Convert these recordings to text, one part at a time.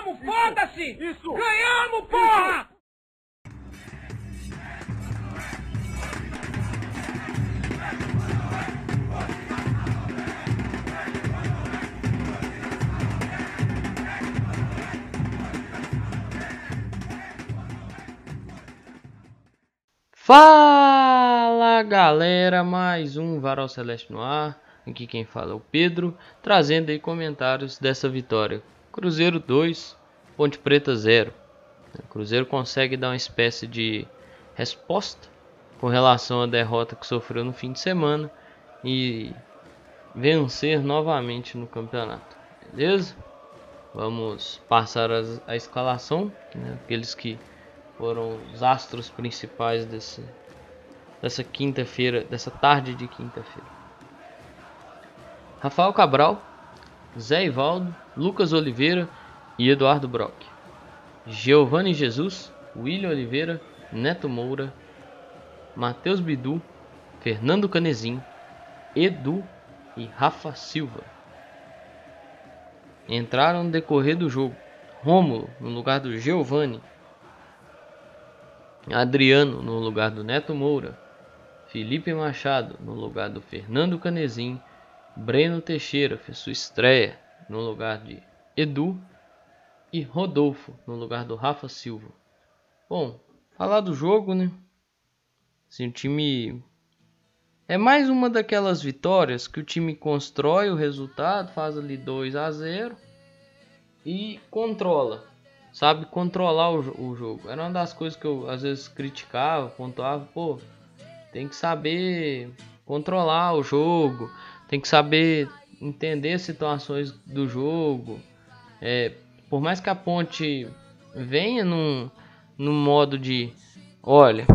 Ganhamos, foda-se! Ganhamos, porra! Fala galera, mais um Varal Celeste no ar. Aqui quem fala é o Pedro, trazendo aí comentários dessa vitória. Cruzeiro 2, Ponte Preta 0. O Cruzeiro consegue dar uma espécie de resposta com relação à derrota que sofreu no fim de semana e vencer novamente no campeonato. Beleza? Vamos passar a, escalação, né? aqueles que foram os astros principais desse, dessa quinta-feira, dessa tarde de quinta-feira. Rafael Cabral, Zé Ivaldo, Lucas Oliveira e Eduardo Brock. Giovanni Jesus, William Oliveira, Neto Moura, Matheus Bidu, Fernando Canezin, Edu e Rafa Silva. Entraram no decorrer do jogo Rômulo no lugar do Giovanni, Adriano no lugar do Neto Moura, Felipe Machado no lugar do Fernando Canezin, Breno Teixeira fez sua estreia no lugar de Edu e Rodolfo no lugar do Rafa Silva. Bom, falar do jogo, né? Assim, o time é mais uma daquelas vitórias que o time constrói o resultado, faz ali 2 a 0 e controla, sabe controlar o, o, jogo. Era uma das coisas que eu às vezes criticava, pontuava, pô, tem que saber controlar o jogo, tem que saber entender as situações do jogo. É, por mais que a ponte venha num, num modo de olha,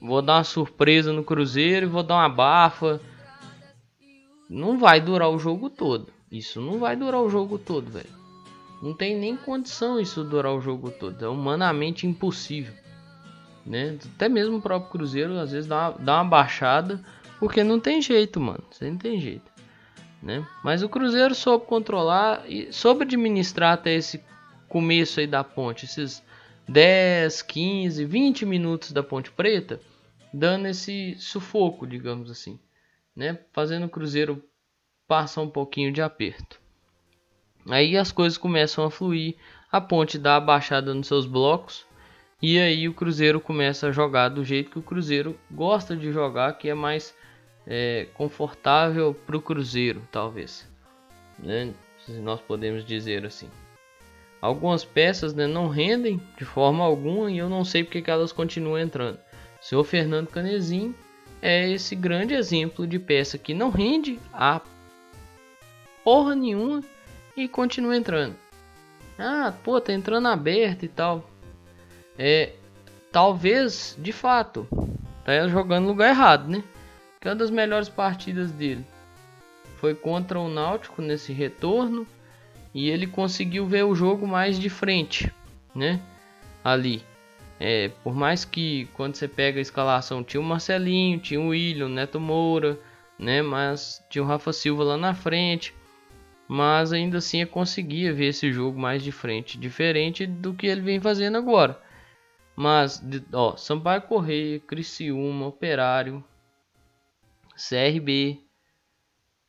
vou dar uma surpresa no Cruzeiro e vou dar uma bafa. Não vai durar o jogo todo. Isso não vai durar o jogo todo, velho. Não tem nem condição isso durar o jogo todo. É humanamente impossível. Né? Até mesmo o próprio Cruzeiro às vezes dá uma, dá uma baixada. Porque não tem jeito, mano. Você não tem jeito. Né? Mas o Cruzeiro soube controlar e soube administrar até esse começo aí da ponte, esses 10, 15, 20 minutos da Ponte Preta, dando esse sufoco, digamos assim, né? Fazendo o Cruzeiro passar um pouquinho de aperto. Aí as coisas começam a fluir, a Ponte dá a baixada nos seus blocos e aí o Cruzeiro começa a jogar do jeito que o Cruzeiro gosta de jogar, que é mais é, confortável para o Cruzeiro, talvez, né? Se nós podemos dizer assim. Algumas peças né, não rendem de forma alguma e eu não sei porque que elas continuam entrando. Senhor Fernando Canezin é esse grande exemplo de peça que não rende a porra nenhuma e continua entrando. Ah, pô, tá entrando aberto e tal. É, talvez, de fato, tá jogando no lugar errado, né? Que uma das melhores partidas dele foi contra o Náutico nesse retorno e ele conseguiu ver o jogo mais de frente, né? Ali. É, por mais que quando você pega a escalação tinha o Marcelinho, tinha o William, Neto Moura, né? Mas tinha o Rafa Silva lá na frente. Mas ainda assim eu conseguia ver esse jogo mais de frente, diferente do que ele vem fazendo agora. Mas, ó, Sampaio Correia, Criciúma, Operário, CRB,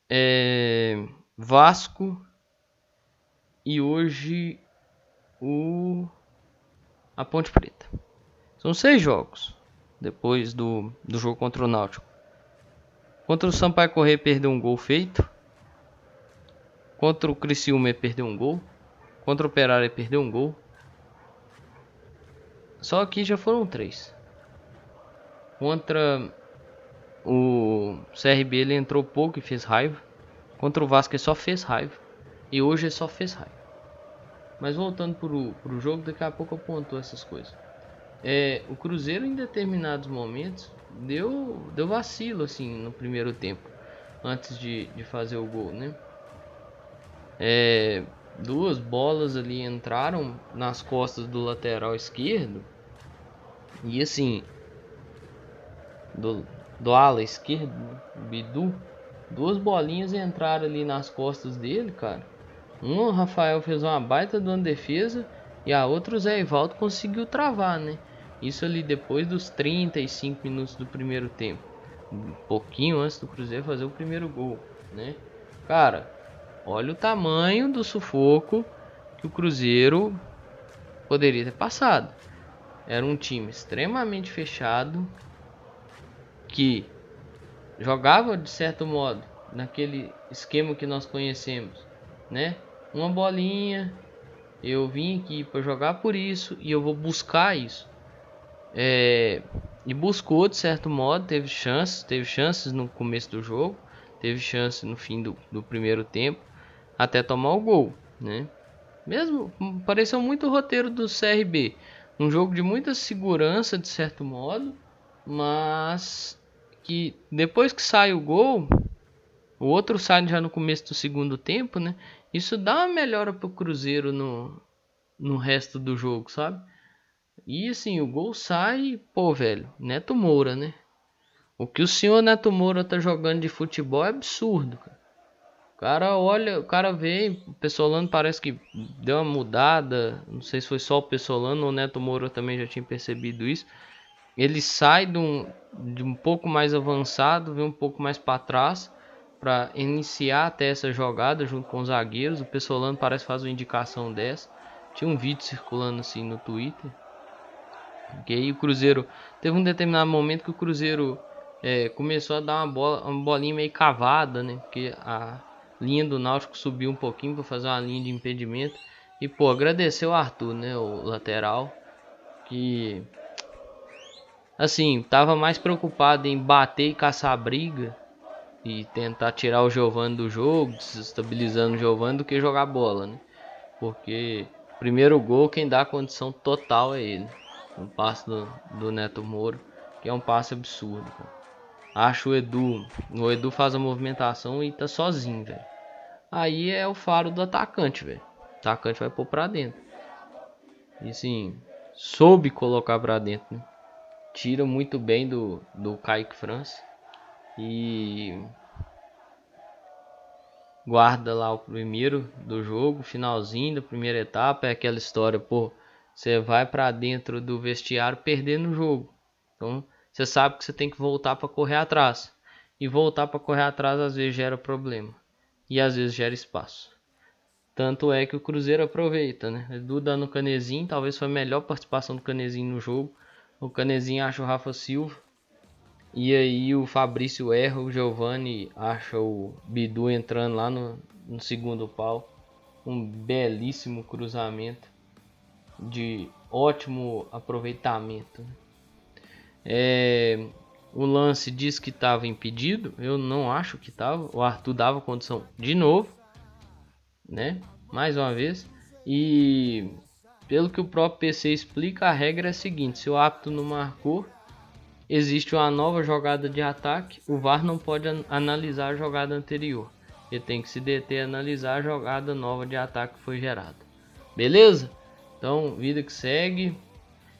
é, Vasco e hoje o a Ponte Preta. São seis jogos depois do, do jogo contra o Náutico. Contra o Sampaio Correia perdeu um gol feito. Contra o Criciúma perdeu um gol. Contra o Operário perdeu um gol. Só aqui já foram três. Contra o CRB ele entrou pouco e fez raiva. Contra o Vasco ele só fez raiva. E hoje ele só fez raiva. Mas voltando pro, pro jogo, daqui a pouco eu ponto essas coisas. É, o Cruzeiro em determinados momentos deu, deu vacilo assim no primeiro tempo. Antes de, de fazer o gol, né? É, duas bolas ali entraram nas costas do lateral esquerdo. E assim, do, do ala esquerdo, Bidu, duas bolinhas entraram ali nas costas dele, cara. Um, o Rafael fez uma baita de uma defesa E a outra o Zé Ivaldo conseguiu travar, né? Isso ali depois dos 35 minutos do primeiro tempo. Um pouquinho antes do Cruzeiro fazer o primeiro gol, né? Cara, olha o tamanho do sufoco que o Cruzeiro poderia ter passado. Era um time extremamente fechado que jogava de certo modo naquele esquema que nós conhecemos, né? Uma bolinha, eu vim aqui para jogar por isso e eu vou buscar isso. É, e buscou de certo modo, teve chances, teve chances no começo do jogo, teve chances no fim do, do primeiro tempo, até tomar o gol, né? Mesmo pareceu muito o roteiro do CRB, um jogo de muita segurança de certo modo, mas que depois que sai o gol, o outro sai já no começo do segundo tempo, né? Isso dá uma melhora pro Cruzeiro no, no resto do jogo, sabe? E assim, o gol sai, pô, velho, Neto Moura, né? O que o senhor Neto Moura tá jogando de futebol é absurdo, cara. O cara olha, o cara vê, o Pessolano parece que deu uma mudada. Não sei se foi só o Pessolano ou o Neto Moura também já tinha percebido isso. Ele sai de um, de um pouco mais avançado, vem um pouco mais para trás para iniciar até essa jogada junto com os zagueiros. O Pessolano parece fazer uma indicação dessa. Tinha um vídeo circulando assim no Twitter. Que aí o Cruzeiro teve um determinado momento que o Cruzeiro é, começou a dar uma bola, uma bolinha meio cavada, né? Porque a linha do Náutico subiu um pouquinho para fazer uma linha de impedimento. E pô, agradecer o Arthur, né, o lateral, que assim, tava mais preocupado em bater e caçar briga e tentar tirar o Giovanni do jogo, desestabilizando o Giovanni do que jogar bola, né? Porque primeiro gol quem dá condição total é ele. Um passe do, do Neto Moro, que é um passe absurdo. Cara. Acho o Edu, o Edu faz a movimentação e tá sozinho, velho. Aí é o faro do atacante, velho. O atacante vai pôr pra dentro. E assim, soube colocar pra dentro, né? Tira muito bem do, do Kaique France. E guarda lá o primeiro do jogo, finalzinho da primeira etapa, é aquela história, pô, você vai para dentro do vestiário perdendo o jogo. Então, você sabe que você tem que voltar para correr atrás. E voltar para correr atrás às vezes gera problema e às vezes gera espaço. Tanto é que o Cruzeiro aproveita, né? Edu dando o Canezinho, talvez foi a melhor participação do Canezinho no jogo. O Canezinho acha o Rafa Silva. E aí o Fabrício erra, o Giovanni acha o Bidu entrando lá no, no segundo pau. Um belíssimo cruzamento de ótimo aproveitamento. É, o lance diz que estava impedido. Eu não acho que estava. O Arthur dava condição de novo, né? Mais uma vez. E pelo que o próprio PC explica, a regra é a seguinte: se o árbitro não marcou, existe uma nova jogada de ataque. O VAR não pode an analisar a jogada anterior. Ele tem que se deter a analisar a jogada nova de ataque que foi gerada. Beleza? Então, vida que segue.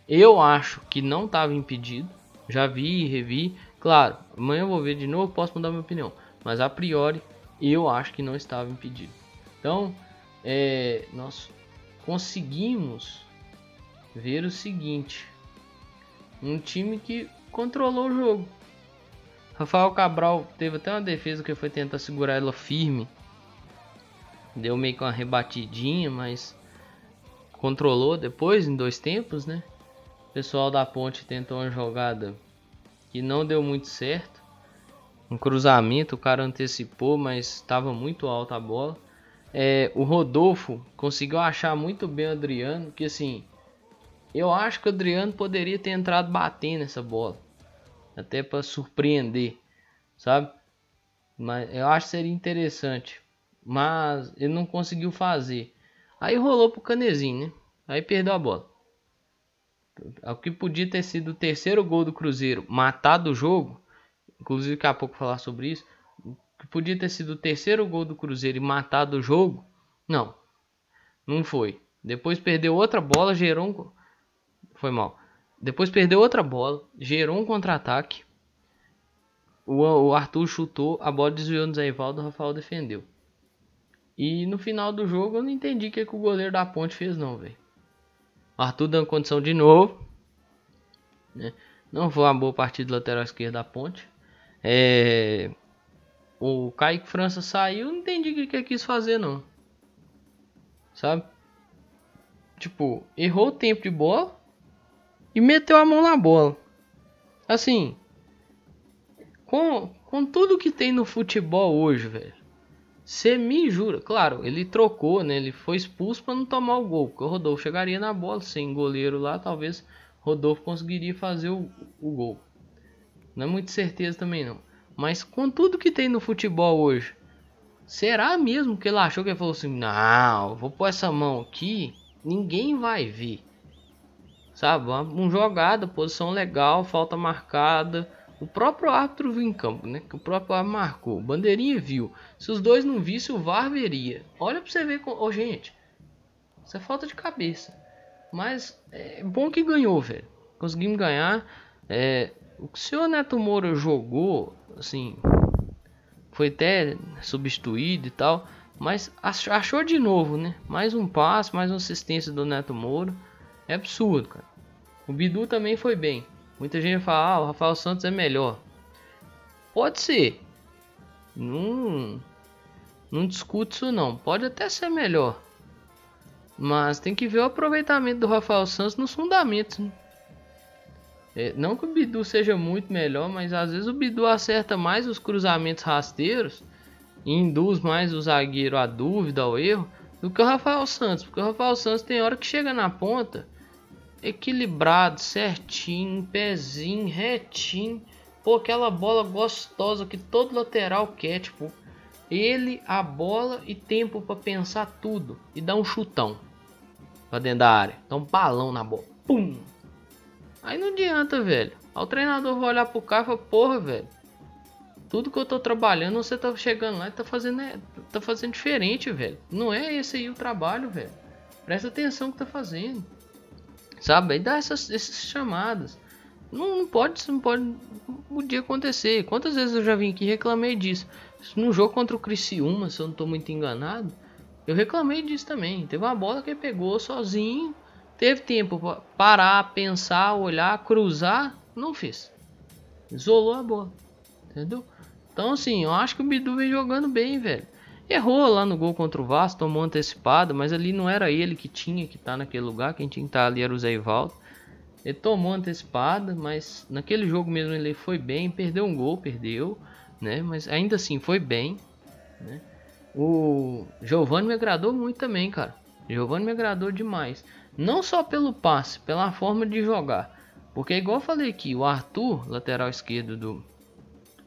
Eu acho que não estava impedido. Já vi e revi. Claro, amanhã eu vou ver de novo, posso mudar minha opinião. Mas a priori, eu acho que não estava impedido. Então, é, nós conseguimos ver o seguinte: um time que controlou o jogo. Rafael Cabral teve até uma defesa que foi tentar segurar ela firme. Deu meio que uma rebatidinha, mas controlou depois em dois tempos, né? O pessoal da ponte tentou uma jogada que não deu muito certo. Um cruzamento, o cara antecipou, mas estava muito alta a bola. É, o Rodolfo conseguiu achar muito bem o Adriano, que assim, eu acho que o Adriano poderia ter entrado batendo essa bola, até para surpreender, sabe? Mas eu acho que seria interessante, mas ele não conseguiu fazer. Aí rolou pro Canezinho, né? Aí perdeu a bola. O que podia ter sido o terceiro gol do Cruzeiro, matado o jogo, inclusive daqui a pouco falar sobre isso, que podia ter sido o terceiro gol do Cruzeiro e matado o jogo, não, não foi. Depois perdeu outra bola, gerou um... Foi mal. Depois perdeu outra bola, gerou um contra-ataque. O, Arthur chutou, a bola desviou no Zé Ivaldo, o Rafael defendeu. E no final do jogo eu não entendi o que, que o goleiro da ponte fez não, velho. Arthur dando condição de novo. Né? Não foi uma boa partida lateral esquerda da ponte. É... O Kaique França saiu, não entendi o que ele quis fazer não. Sabe? Tipo, errou o tempo de bola e meteu a mão na bola. Assim, com, com tudo que tem no futebol hoje, velho. Você me jura, claro, ele trocou, né? Ele foi expulso para não tomar o gol, porque o Rodolfo chegaria na bola sem goleiro lá, talvez Rodolfo conseguiria fazer o, o gol. Não é muito certeza também não. Mas com tudo que tem no futebol hoje, será mesmo que ele achou que ele falou assim: "Não, vou pôr essa mão aqui, ninguém vai ver". Sabe? Um jogada, posição legal, falta marcada. O próprio árbitro viu em campo, né? Que o próprio árbitro marcou. Bandeirinha viu. Se os dois não vissem, o VAR veria. Olha pra você ver. Com... Oh, gente, isso é falta de cabeça. Mas é bom que ganhou, velho. Conseguimos ganhar. É, o que o senhor Neto Moura jogou, assim, foi até substituído e tal. Mas achou de novo, né? Mais um passe, mais uma assistência do Neto Moura. É absurdo, cara. O Bidu também foi bem. Muita gente fala, ah, o Rafael Santos é melhor. Pode ser. Não, não discute isso não. Pode até ser melhor. Mas tem que ver o aproveitamento do Rafael Santos nos fundamentos. Né? É, não que o Bidu seja muito melhor, mas às vezes o Bidu acerta mais os cruzamentos rasteiros e induz mais o zagueiro à dúvida, ao erro, do que o Rafael Santos. Porque o Rafael Santos tem hora que chega na ponta equilibrado, certinho, pezinho, retinho. Pô, aquela bola gostosa que todo lateral quer, tipo, ele, a bola e tempo para pensar tudo e dar um chutão pra dentro da área. Dá um balão na bola. Pum! Aí não adianta, velho. Aí o treinador vai olhar pro cara e fala, porra, velho. Tudo que eu tô trabalhando, você tá chegando lá e tá fazendo, é, tá fazendo diferente, velho. Não é esse aí o trabalho, velho. Presta atenção que tá fazendo. Sabe? Aí dá essas, essas chamadas. Não, não pode, não pode, podia acontecer. Quantas vezes eu já vim aqui e reclamei disso? No jogo contra o Criciúma, se eu não tô muito enganado, eu reclamei disso também. Teve uma bola que ele pegou sozinho, teve tempo para parar, pensar, olhar, cruzar, não fez. Isolou a bola. Entendeu? Então assim, eu acho que o Bidu vem jogando bem, velho. Errou lá no gol contra o Vasco, tomou antecipado, mas ali não era ele que tinha que estar tá naquele lugar, quem tinha que estar tá ali era o Zé Ivaldo. Ele tomou antecipada, mas naquele jogo mesmo ele foi bem, perdeu um gol, perdeu, né? Mas ainda assim foi bem, né? O Giovanni me agradou muito também, cara. Giovanni me agradou demais. Não só pelo passe, pela forma de jogar. Porque igual eu falei aqui, o Arthur, lateral esquerdo do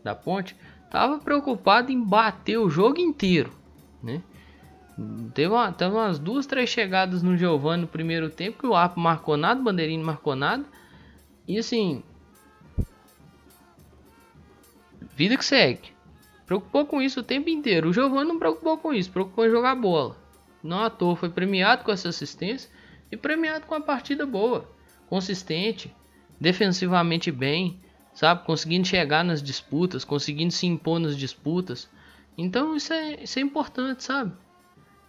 da Ponte, tava preocupado em bater o jogo inteiro, né? Teve, uma, teve umas duas, três chegadas no Giovanni no primeiro tempo que o Apo marcou nada, o Bandeirinho marcou nada. E assim, vida que segue. Preocupou com isso o tempo inteiro. O Giovanni não preocupou com isso, preocupou em jogar bola. Não à toa foi premiado com essa assistência e premiado com uma partida boa, consistente, defensivamente bem, sabe? Conseguindo chegar nas disputas, conseguindo se impor nas disputas. Então isso é, isso é importante, sabe?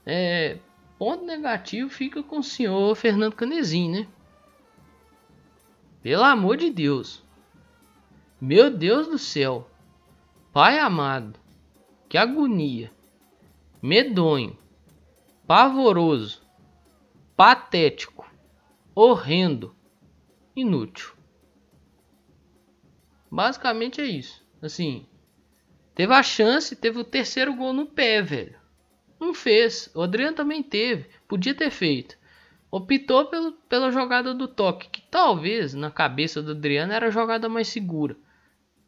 É, ponto negativo fica com o senhor Fernando Canezinho, né? Pelo amor de Deus. Meu Deus do céu. Pai amado. Que agonia. Medonho. Pavoroso. Patético. Horrendo. Inútil. Basicamente é isso. Assim, teve a chance, teve o terceiro gol no pé, velho. Não fez. O Adriano também teve. Podia ter feito. Optou pelo, pela jogada do toque, que talvez na cabeça do Adriano era a jogada mais segura.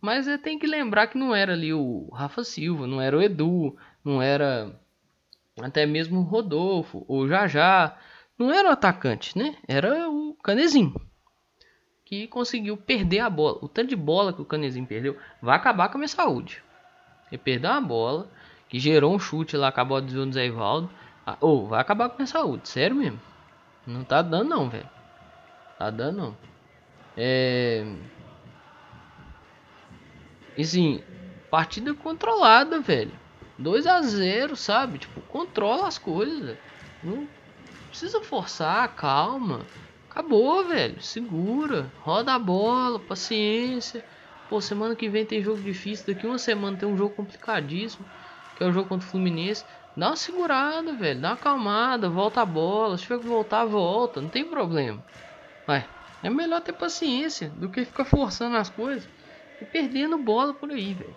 Mas é, tem que lembrar que não era ali o Rafa Silva, não era o Edu, não era até mesmo o Rodolfo ou Jajá. Não era o atacante, né? Era o Canezinho que conseguiu perder a bola. O tanto de bola que o Canezinho perdeu vai acabar com a minha saúde. Ele perdeu uma bola que gerou um chute lá, acabou desviando o Zé Ivaldo. Ah, oh, vai acabar com a minha saúde, sério mesmo. Não tá dando não, velho. Tá dando não. É... E sim, partida controlada, velho. 2 a 0 sabe? Tipo, controla as coisas. Não precisa forçar, calma. Acabou, velho. Segura. Roda a bola, paciência. Pô, semana que vem tem jogo difícil. Daqui uma semana tem um jogo complicadíssimo. Que é o jogo contra o Fluminense. Dá uma segurada, velho. Dá uma acalmada. Volta a bola. Se tiver que voltar, volta. Não tem problema. Vai. É melhor ter paciência do que ficar forçando as coisas e perdendo bola por aí, velho.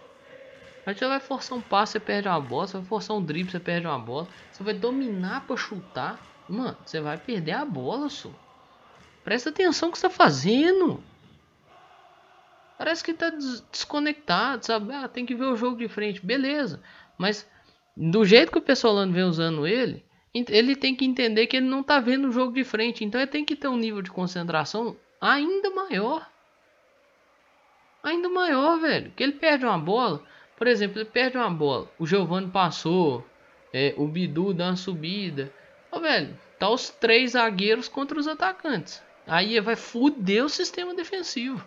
A gente vai forçar um passe, você perde uma bola. Você vai forçar um drible, você perde uma bola. Você vai dominar para chutar. Mano, você vai perder a bola, só. Presta atenção no que você tá fazendo. Parece que tá desconectado, sabe? Ah, tem que ver o jogo de frente. Beleza. Mas do jeito que o pessoal vem usando ele, ele tem que entender que ele não tá vendo o jogo de frente. Então ele tem que ter um nível de concentração ainda maior. Ainda maior, velho. Que ele perde uma bola. Por exemplo, ele perde uma bola. O Giovanni passou. É, o Bidu dá uma subida. Velho, tá os três zagueiros contra os atacantes. Aí vai foder o sistema defensivo.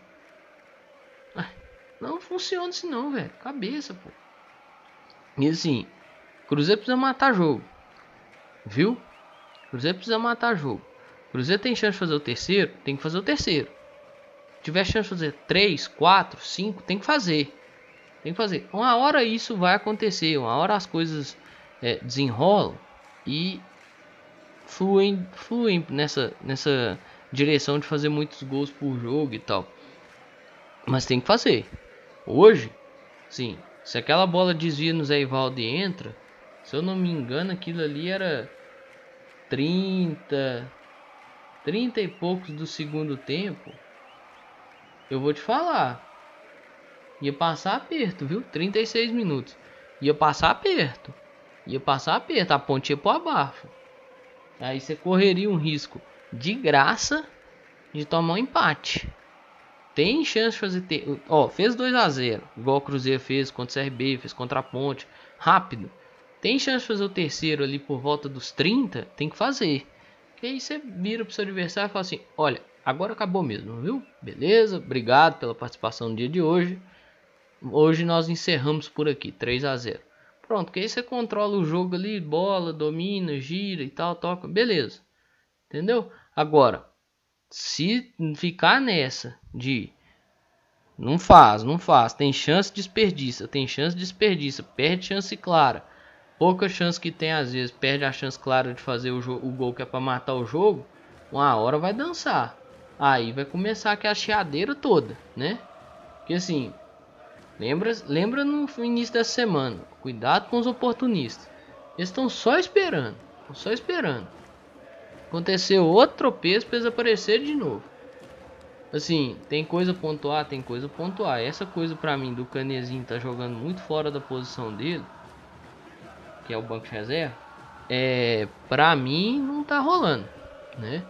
Não funciona assim não, velho. Cabeça, pô. E assim, Cruzeiro precisa matar jogo. Viu? Cruzeiro precisa matar jogo. Cruzeiro tem chance de fazer o terceiro? Tem que fazer o terceiro. Se tiver chance de fazer 3, 4, 5, tem que fazer. Tem que fazer. Uma hora isso vai acontecer. Uma hora as coisas é, desenrolam e fluem, fluem nessa, nessa direção de fazer muitos gols por jogo e tal. Mas tem que fazer. Hoje, sim, se aquela bola desvia no Zé Ivaldo e entra, se eu não me engano, aquilo ali era 30, 30 e poucos do segundo tempo. Eu vou te falar. Ia passar aperto, viu? 36 minutos. Ia passar aperto. Ia passar aperto. A ponte ia pro abafo. Aí você correria um risco de graça de tomar um empate. Tem chance de fazer. Ter... Ó, fez 2 a 0 Igual o Cruzeiro fez contra o CRB, fez contra a Ponte. Rápido. Tem chance de fazer o terceiro ali por volta dos 30? Tem que fazer. Que aí você vira pro seu adversário e fala assim: Olha, agora acabou mesmo, viu? Beleza, obrigado pela participação no dia de hoje. Hoje nós encerramos por aqui, 3 a 0 Pronto, que aí você controla o jogo ali, bola, domina, gira e tal, toca, beleza. Entendeu? Agora, se ficar nessa de não faz, não faz, tem chance desperdiça, tem chance desperdiça, perde chance clara. Pouca chance que tem às vezes, perde a chance clara de fazer o, o gol que é para matar o jogo, uma hora vai dançar. Aí vai começar aquela chiadeira toda, né? Porque assim, lembra, lembra no início da semana, cuidado com os oportunistas. Eles estão só esperando, só esperando. Aconteceu outro tropeço para eles aparecerem de novo. Assim, tem coisa pontuar, tem coisa pontuar. Essa coisa para mim do Canezinho tá jogando muito fora da posição dele, que é o banco de reserva, é, pra mim não tá rolando, né?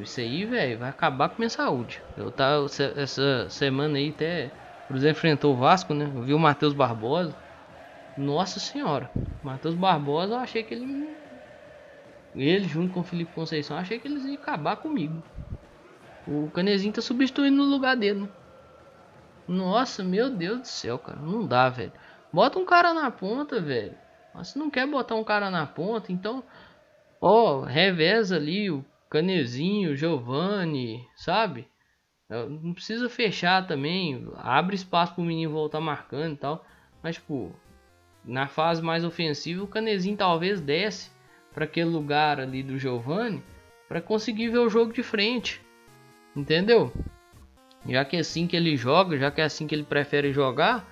Isso aí, velho, vai acabar com minha saúde. Eu tá essa semana aí até Cruzeiro enfrentou o Vasco, né? Eu vi o Matheus Barbosa. Nossa senhora, Matheus Barbosa, eu achei que ele ele junto com o Felipe Conceição, achei que eles iam acabar comigo. O Canezinho tá substituindo no lugar dele, né? Nossa, meu Deus do céu, cara. Não dá, velho. Bota um cara na ponta, velho. Mas se não quer botar um cara na ponta, então. Ó, reveza ali o Canezinho, o Giovanni, sabe? Não precisa fechar também. Abre espaço pro menino voltar marcando e tal. Mas, tipo, na fase mais ofensiva, o Canezinho talvez desce para aquele lugar ali do Giovanni para conseguir ver o jogo de frente. Entendeu? Já que é assim que ele joga, já que é assim que ele prefere jogar,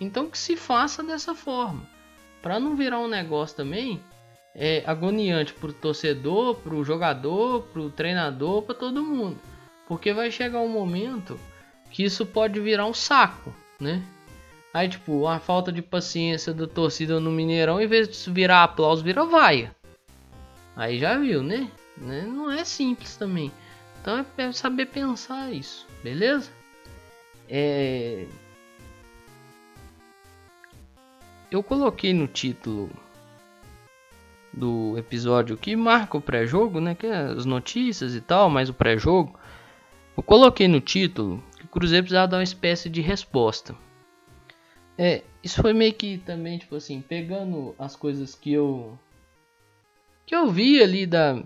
então que se faça dessa forma. Para não virar um negócio também é agoniante para o torcedor, para o jogador, para o treinador, para todo mundo. Porque vai chegar um momento que isso pode virar um saco, né? Aí, tipo, a falta de paciência da torcida no Mineirão, em vez de virar aplauso, vira vaia. Aí já viu, né? né? Não é simples também. Então é saber pensar isso, beleza? É... Eu coloquei no título do episódio que marca o pré-jogo, né? Que é as notícias e tal, mas o pré-jogo. Eu coloquei no título que o Cruzeiro precisava dar uma espécie de resposta. É, isso foi meio que também, tipo assim, pegando as coisas que eu que eu vi ali da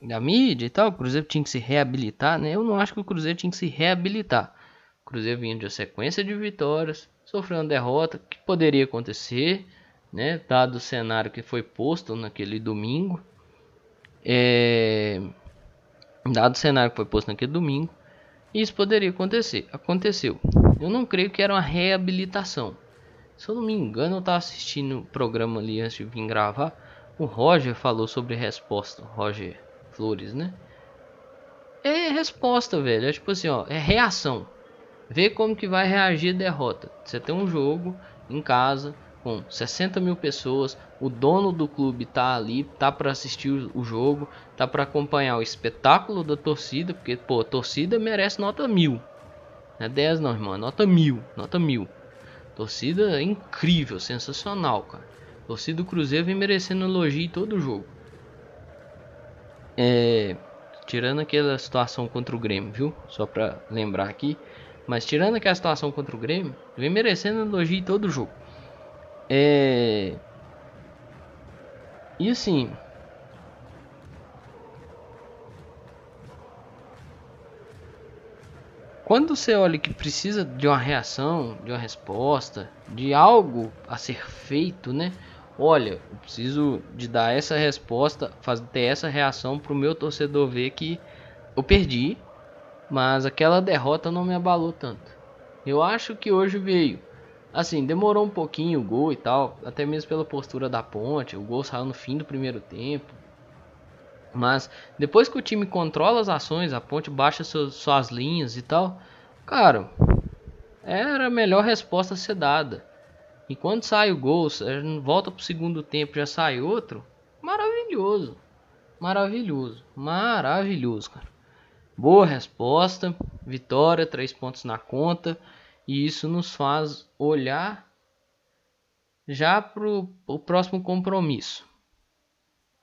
da mídia e tal, o Cruzeiro tinha que se reabilitar, né? Eu não acho que o Cruzeiro tinha que se reabilitar. O Cruzeiro vinha de uma sequência de vitórias, sofreu uma derrota que poderia acontecer, né? Dado o cenário que foi posto naquele domingo. É... Dado o cenário que foi posto naquele domingo, isso poderia acontecer. Aconteceu. Eu não creio que era uma reabilitação. Se eu não me engano, eu estava assistindo o programa ali antes de vir gravar. O Roger falou sobre resposta. Roger Flores, né? É resposta, velho. É tipo assim, ó. É reação. Vê como que vai reagir a derrota. Você tem um jogo em casa com 60 mil pessoas. O dono do clube tá ali, tá para assistir o jogo, tá para acompanhar o espetáculo da torcida, porque pô, a torcida merece nota mil. Não é 10 não, irmão, é nota mil, nota mil. Torcida incrível, sensacional, cara. Torcida do Cruzeiro vem merecendo elogio em todo o jogo. É, tirando aquela situação contra o Grêmio, viu? Só pra lembrar aqui. Mas tirando aquela situação contra o Grêmio, vem merecendo elogio em todo o jogo. É. E assim, Quando você olha que precisa de uma reação, de uma resposta, de algo a ser feito, né? Olha, eu preciso de dar essa resposta, fazer ter essa reação para o meu torcedor ver que eu perdi, mas aquela derrota não me abalou tanto. Eu acho que hoje veio. Assim, demorou um pouquinho o gol e tal, até mesmo pela postura da ponte. O gol saiu no fim do primeiro tempo. Mas depois que o time controla as ações, a ponte baixa suas, suas linhas e tal, cara, era a melhor resposta a ser dada. E quando sai o gol, volta pro segundo tempo, já sai outro, maravilhoso. Maravilhoso, maravilhoso, cara. Boa resposta, vitória, três pontos na conta, e isso nos faz olhar já pro o próximo compromisso.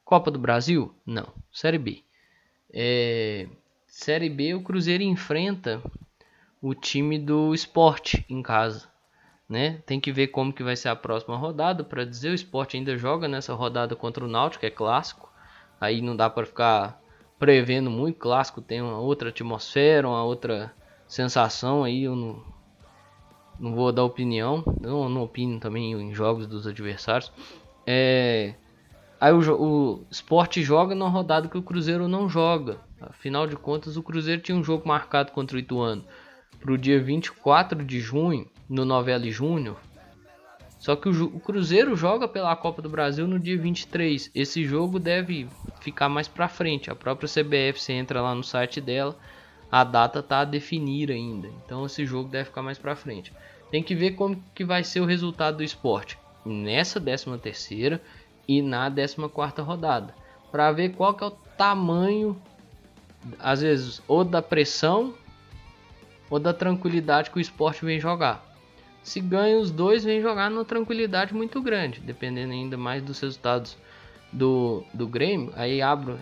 Copa do Brasil? Não. Série B. É... Série B, o Cruzeiro enfrenta o time do esporte em casa. Né? Tem que ver como que vai ser a próxima rodada para dizer. O esporte ainda joga nessa rodada contra o Náutico, é clássico. Aí não dá para ficar prevendo muito. Clássico tem uma outra atmosfera, uma outra sensação. Aí eu não, não vou dar opinião. Eu não opino também em jogos dos adversários. É, Aí o, o Sport joga na rodada que o Cruzeiro não joga. Afinal de contas, o Cruzeiro tinha um jogo marcado contra o Ituano para o dia 24 de junho, no Novelli Júnior. Só que o, o, Cruzeiro joga pela Copa do Brasil no dia 23. Esse jogo deve ficar mais para frente. A própria CBF, você entra lá no site dela, a data tá a definir ainda. Então esse jogo deve ficar mais para frente. Tem que ver como que vai ser o resultado do esporte nessa 13 terceira e na 14 rodada, para ver qual que é o tamanho, às vezes, ou da pressão ou da tranquilidade que o esporte vem jogar. Se ganha os dois, vem jogar numa tranquilidade muito grande, dependendo ainda mais dos resultados do, do Grêmio. Aí abre,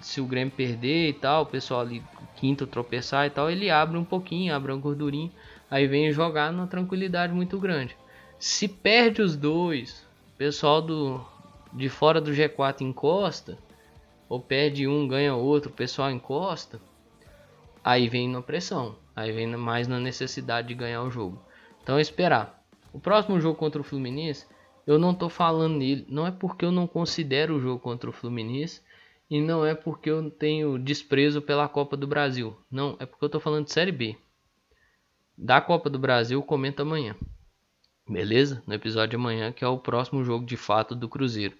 se o Grêmio perder e tal, o pessoal ali quinto tropeçar e tal, ele abre um pouquinho, abre uma gordurinha, aí vem jogar numa tranquilidade muito grande. Se perde os dois, o pessoal do, de fora do G4 encosta, ou perde um, ganha outro, o pessoal encosta, aí vem na pressão, aí vem mais na necessidade de ganhar o jogo. Então esperar. O próximo jogo contra o Fluminense, eu não tô falando nele, não é porque eu não considero o jogo contra o Fluminense e não é porque eu tenho desprezo pela Copa do Brasil. Não, é porque eu tô falando de Série B. Da Copa do Brasil, comenta amanhã. Beleza? No episódio de amanhã, que é o próximo jogo de fato do Cruzeiro.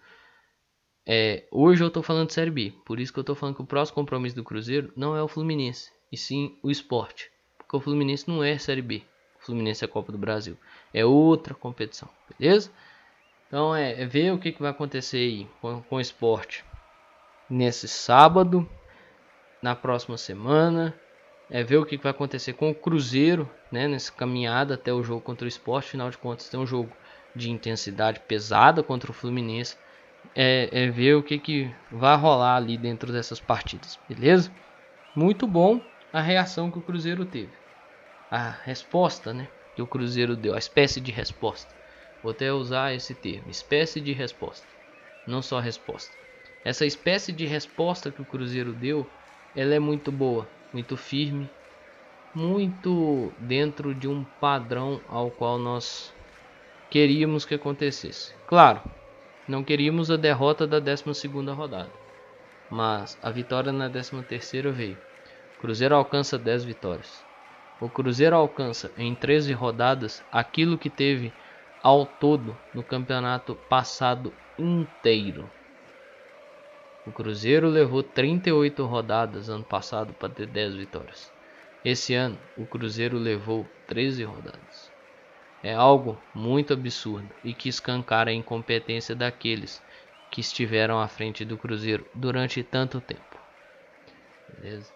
É, hoje eu tô falando de Série B, por isso que eu tô falando que o próximo compromisso do Cruzeiro não é o Fluminense, e sim o esporte. Porque o Fluminense não é Série B, o Fluminense é Copa do Brasil, é outra competição, beleza? Então é, é ver o que, que vai acontecer aí com, com o esporte nesse sábado, na próxima semana, é ver o que, vai acontecer com o Cruzeiro, né, nessa caminhada até o jogo contra o esporte, afinal de contas tem um jogo de intensidade pesada contra o Fluminense é, é ver o que, que vai rolar ali dentro dessas partidas, beleza? Muito bom a reação que o Cruzeiro teve. A resposta, né? Que o Cruzeiro deu, a espécie de resposta. Vou até usar esse termo, espécie de resposta. Não só resposta. Essa espécie de resposta que o Cruzeiro deu, ela é muito boa, muito firme, muito dentro de um padrão ao qual nós queríamos que acontecesse. Claro, não queríamos a derrota da 12 rodada, mas a vitória na 13 veio. O Cruzeiro alcança 10 vitórias. O Cruzeiro alcança em 13 rodadas aquilo que teve ao todo no campeonato passado inteiro. O Cruzeiro levou 38 rodadas ano passado para ter 10 vitórias. Esse ano, o Cruzeiro levou 13 rodadas. É algo muito absurdo e que escancara a incompetência daqueles que estiveram à frente do Cruzeiro durante tanto tempo. Beleza?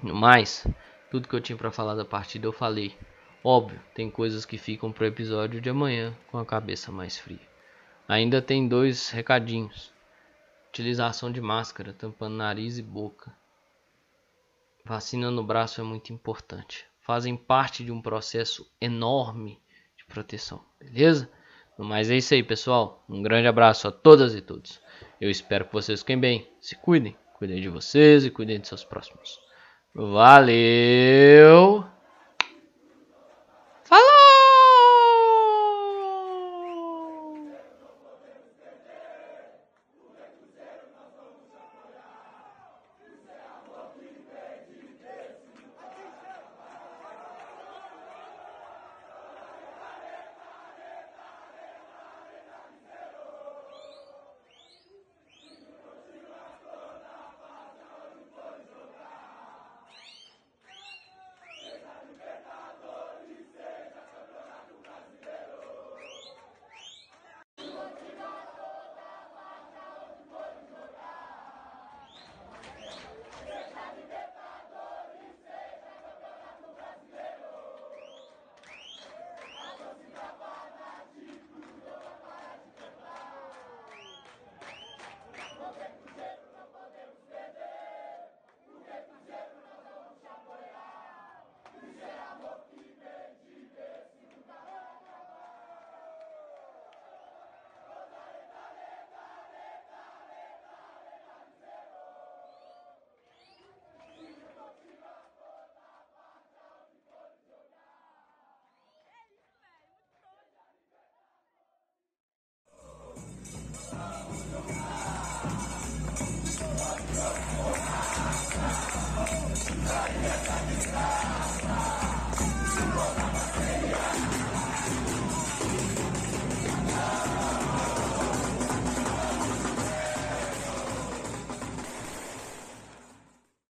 No mais, tudo que eu tinha para falar da partida eu falei. Óbvio, tem coisas que ficam pro episódio de amanhã com a cabeça mais fria. Ainda tem dois recadinhos. Utilização de máscara, tampando nariz e boca. Vacina no braço é muito importante. Fazem parte de um processo enorme de proteção, beleza? Mas é isso aí, pessoal. Um grande abraço a todas e todos. Eu espero que vocês fiquem bem. Se cuidem. Cuidem de vocês e cuidem de seus próximos. Valeu!